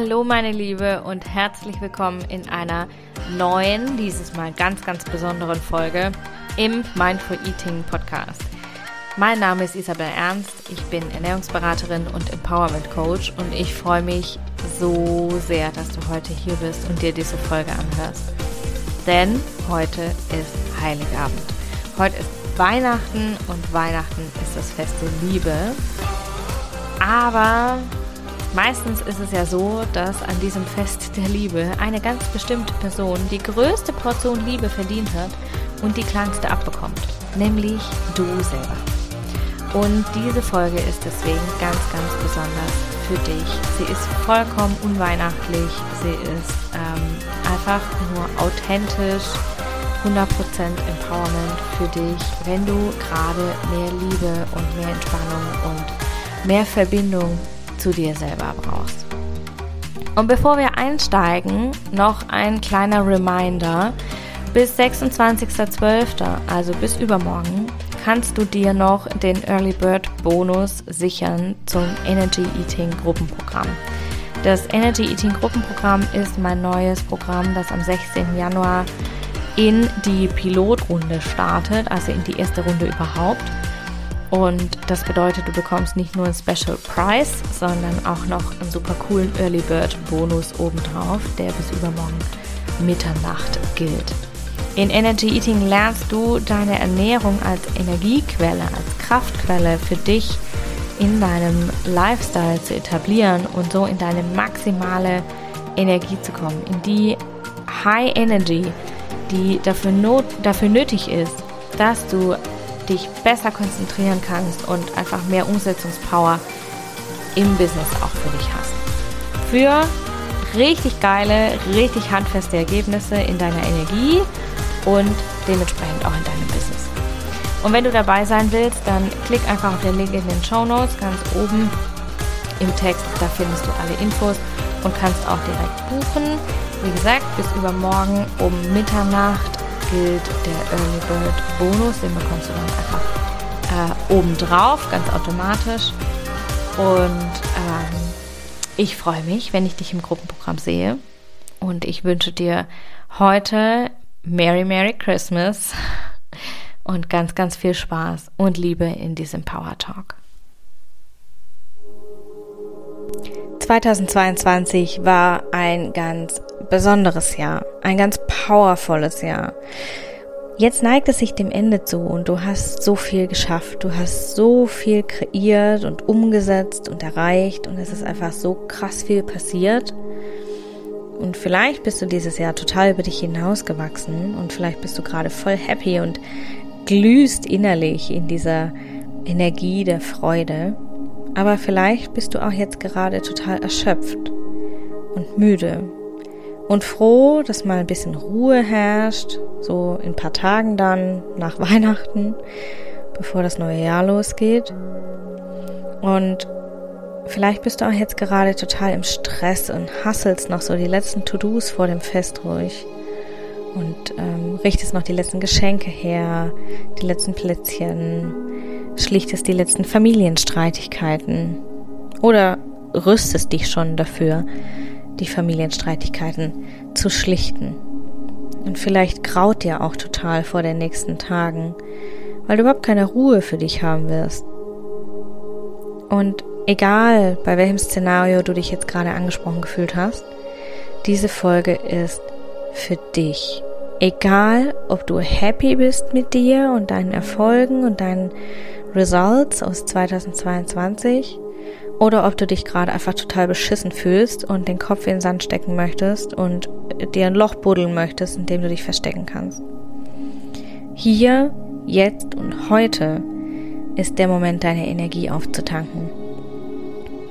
Hallo meine Liebe und herzlich willkommen in einer neuen, dieses Mal ganz, ganz besonderen Folge im Mindful Eating Podcast. Mein Name ist Isabel Ernst, ich bin Ernährungsberaterin und Empowerment Coach und ich freue mich so sehr, dass du heute hier bist und dir diese Folge anhörst. Denn heute ist Heiligabend. Heute ist Weihnachten und Weihnachten ist das Fest der Liebe. Aber meistens ist es ja so, dass an diesem Fest der Liebe eine ganz bestimmte Person die größte Portion Liebe verdient hat und die kleinste abbekommt, nämlich du selber. Und diese Folge ist deswegen ganz, ganz besonders für dich. Sie ist vollkommen unweihnachtlich, sie ist ähm, einfach nur authentisch, 100% Empowerment für dich, wenn du gerade mehr Liebe und mehr Entspannung und mehr Verbindung zu dir selber brauchst. Und bevor wir einsteigen, noch ein kleiner Reminder. Bis 26.12., also bis übermorgen, kannst du dir noch den Early Bird Bonus sichern zum Energy Eating Gruppenprogramm. Das Energy Eating Gruppenprogramm ist mein neues Programm, das am 16. Januar in die Pilotrunde startet, also in die erste Runde überhaupt. Und das bedeutet, du bekommst nicht nur einen Special Price, sondern auch noch einen super coolen Early Bird Bonus obendrauf, der bis übermorgen Mitternacht gilt. In Energy Eating lernst du deine Ernährung als Energiequelle, als Kraftquelle für dich in deinem Lifestyle zu etablieren und so in deine maximale Energie zu kommen, in die High Energy, die dafür, not, dafür nötig ist, dass du dich besser konzentrieren kannst und einfach mehr Umsetzungspower im Business auch für dich hast. Für richtig geile, richtig handfeste Ergebnisse in deiner Energie und dementsprechend auch in deinem Business. Und wenn du dabei sein willst, dann klick einfach auf den Link in den Show Notes ganz oben im Text. Da findest du alle Infos und kannst auch direkt buchen. Wie gesagt, bis übermorgen um Mitternacht gilt der Early Bird Bonus. Den bekommst du dann einfach äh, obendrauf, ganz automatisch. Und ähm, ich freue mich, wenn ich dich im Gruppenprogramm sehe. Und ich wünsche dir heute Merry Merry Christmas und ganz, ganz viel Spaß und Liebe in diesem Power Talk. 2022 war ein ganz besonderes Jahr, ein ganz powervolles Jahr. Jetzt neigt es sich dem Ende zu und du hast so viel geschafft, du hast so viel kreiert und umgesetzt und erreicht und es ist einfach so krass viel passiert. Und vielleicht bist du dieses Jahr total über dich hinausgewachsen und vielleicht bist du gerade voll happy und glühst innerlich in dieser Energie der Freude. Aber vielleicht bist du auch jetzt gerade total erschöpft und müde und froh, dass mal ein bisschen Ruhe herrscht, so in ein paar Tagen dann nach Weihnachten, bevor das neue Jahr losgeht. Und vielleicht bist du auch jetzt gerade total im Stress und hasselst noch so die letzten To-Dos vor dem Fest ruhig und ähm, richtest noch die letzten Geschenke her, die letzten Plätzchen, schlichtest die letzten Familienstreitigkeiten oder rüstest dich schon dafür, die Familienstreitigkeiten zu schlichten. Und vielleicht graut dir auch total vor den nächsten Tagen, weil du überhaupt keine Ruhe für dich haben wirst. Und egal, bei welchem Szenario du dich jetzt gerade angesprochen gefühlt hast, diese Folge ist für dich. Egal, ob du happy bist mit dir und deinen Erfolgen und deinen Results aus 2022 oder ob du dich gerade einfach total beschissen fühlst und den Kopf in den Sand stecken möchtest und dir ein Loch buddeln möchtest, in dem du dich verstecken kannst. Hier, jetzt und heute ist der Moment, deine Energie aufzutanken,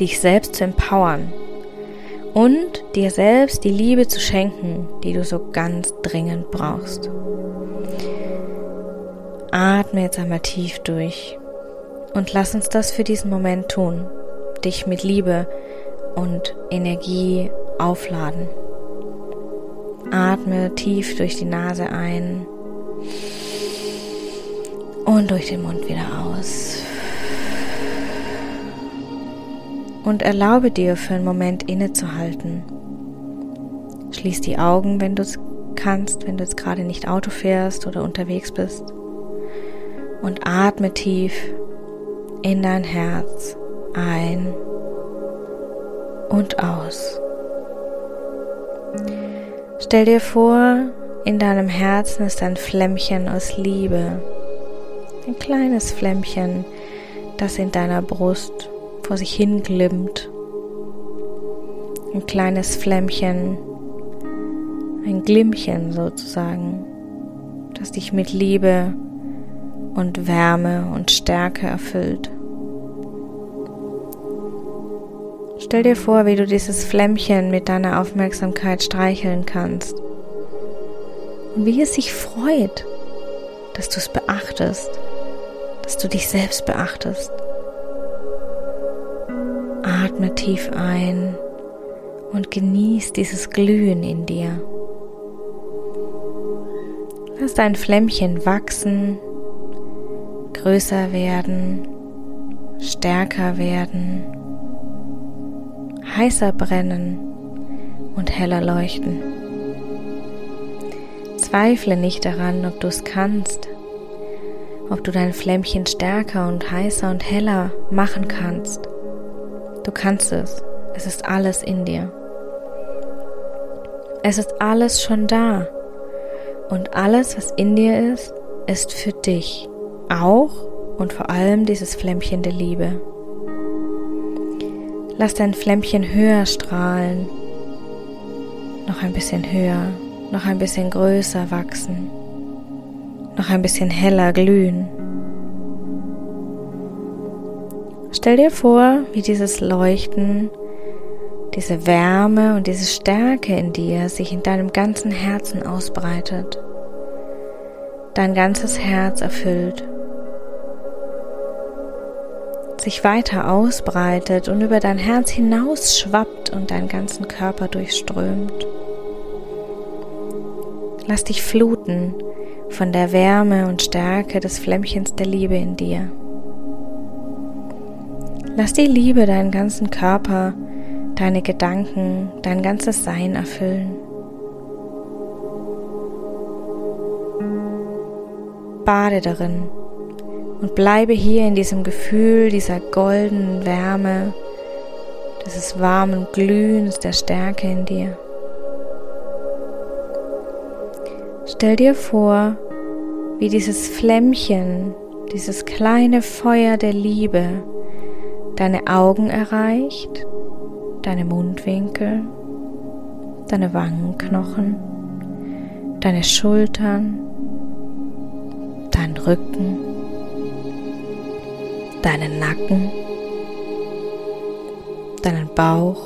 dich selbst zu empowern und dir selbst die Liebe zu schenken, die du so ganz dringend brauchst. Atme jetzt einmal tief durch und lass uns das für diesen Moment tun dich mit Liebe und Energie aufladen. Atme tief durch die Nase ein und durch den Mund wieder aus. und erlaube dir für einen Moment innezuhalten. Schließ die Augen, wenn du es kannst, wenn du jetzt gerade nicht Auto fährst oder unterwegs bist. Und atme tief in dein Herz ein und aus. Stell dir vor, in deinem Herzen ist ein Flämmchen aus Liebe. Ein kleines Flämmchen, das in deiner Brust vor sich hinglimmt. Ein kleines Flämmchen, ein Glimmchen sozusagen, das dich mit Liebe und Wärme und Stärke erfüllt. Stell dir vor, wie du dieses Flämmchen mit deiner Aufmerksamkeit streicheln kannst und wie es sich freut, dass du es beachtest, dass du dich selbst beachtest. Atme tief ein und genieß dieses Glühen in dir. Lass dein Flämmchen wachsen, größer werden, stärker werden, heißer brennen und heller leuchten. Zweifle nicht daran, ob du es kannst, ob du dein Flämmchen stärker und heißer und heller machen kannst. Du kannst es. Es ist alles in dir. Es ist alles schon da. Und alles, was in dir ist, ist für dich. Auch und vor allem dieses Flämmchen der Liebe. Lass dein Flämmchen höher strahlen. Noch ein bisschen höher, noch ein bisschen größer wachsen. Noch ein bisschen heller glühen. Stell dir vor, wie dieses Leuchten, diese Wärme und diese Stärke in dir sich in deinem ganzen Herzen ausbreitet, dein ganzes Herz erfüllt, sich weiter ausbreitet und über dein Herz hinaus schwappt und deinen ganzen Körper durchströmt. Lass dich fluten von der Wärme und Stärke des Flämmchens der Liebe in dir. Lass die Liebe deinen ganzen Körper, deine Gedanken, dein ganzes Sein erfüllen. Bade darin und bleibe hier in diesem Gefühl dieser goldenen Wärme, dieses warmen Glühens der Stärke in dir. Stell dir vor, wie dieses Flämmchen, dieses kleine Feuer der Liebe deine Augen erreicht, deine Mundwinkel, deine Wangenknochen, deine Schultern, deinen Rücken, deinen Nacken, deinen Bauch.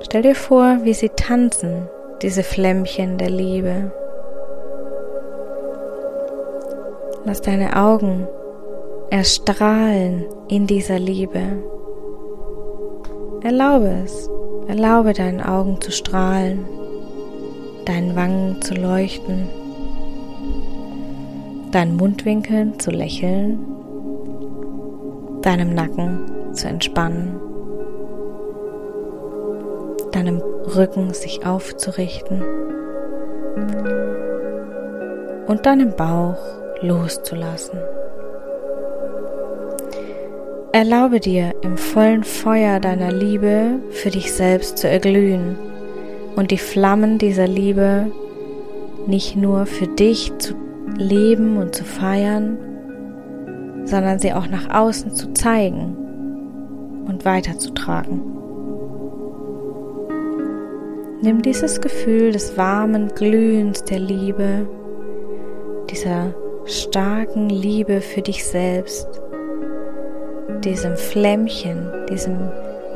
Stell dir vor, wie sie tanzen, diese Flämmchen der Liebe. Lass deine Augen erstrahlen in dieser Liebe. Erlaube es. Erlaube deinen Augen zu strahlen, deinen Wangen zu leuchten, deinen Mundwinkeln zu lächeln, deinem Nacken zu entspannen, deinem Rücken sich aufzurichten und deinem Bauch loszulassen. Erlaube dir im vollen Feuer deiner Liebe für dich selbst zu erglühen und die Flammen dieser Liebe nicht nur für dich zu leben und zu feiern, sondern sie auch nach außen zu zeigen und weiterzutragen. Nimm dieses Gefühl des warmen Glühens der Liebe, dieser starken Liebe für dich selbst, diesem Flämmchen, diesem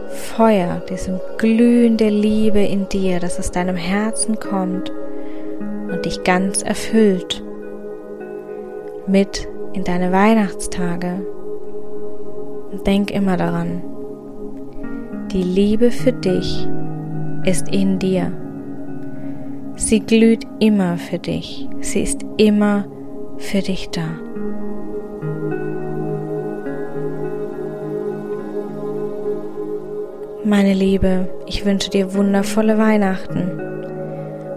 Feuer, diesem Glühen der Liebe in dir, das aus deinem Herzen kommt und dich ganz erfüllt, mit in deine Weihnachtstage. Und denk immer daran, die Liebe für dich ist in dir. Sie glüht immer für dich. Sie ist immer für dich da. Meine Liebe, ich wünsche dir wundervolle Weihnachten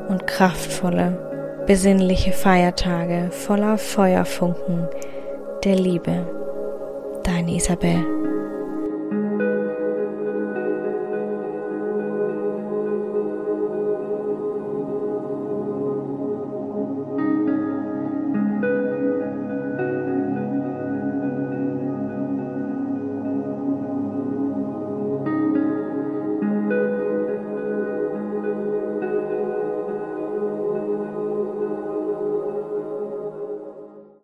und kraftvolle Weihnachten besinnliche Feiertage voller Feuerfunken der Liebe. Deine Isabel.